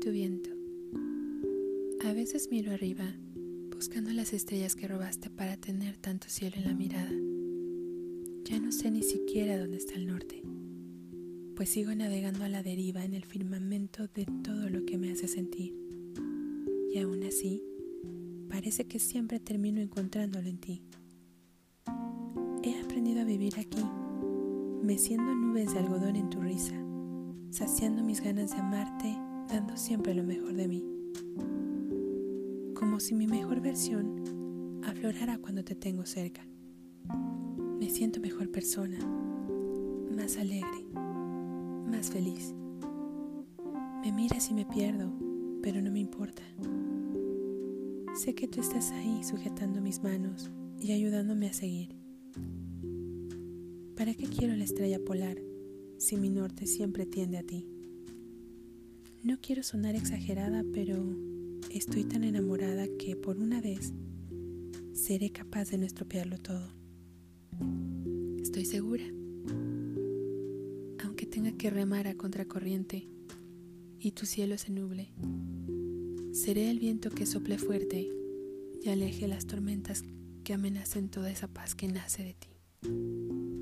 tu viento. A veces miro arriba, buscando las estrellas que robaste para tener tanto cielo en la mirada. Ya no sé ni siquiera dónde está el norte, pues sigo navegando a la deriva en el firmamento de todo lo que me hace sentir. Y aún así, parece que siempre termino encontrándolo en ti. He aprendido a vivir aquí, meciendo nubes de algodón en tu risa, saciando mis ganas de amarte, dando siempre lo mejor de mí. Como si mi mejor versión aflorara cuando te tengo cerca. Me siento mejor persona, más alegre, más feliz. Me miras y me pierdo, pero no me importa. Sé que tú estás ahí sujetando mis manos y ayudándome a seguir. ¿Para qué quiero la estrella polar si mi norte siempre tiende a ti? No quiero sonar exagerada, pero estoy tan enamorada que por una vez seré capaz de no estropearlo todo. Estoy segura. Aunque tenga que remar a contracorriente y tu cielo se nuble, seré el viento que sople fuerte y aleje las tormentas que amenacen toda esa paz que nace de ti.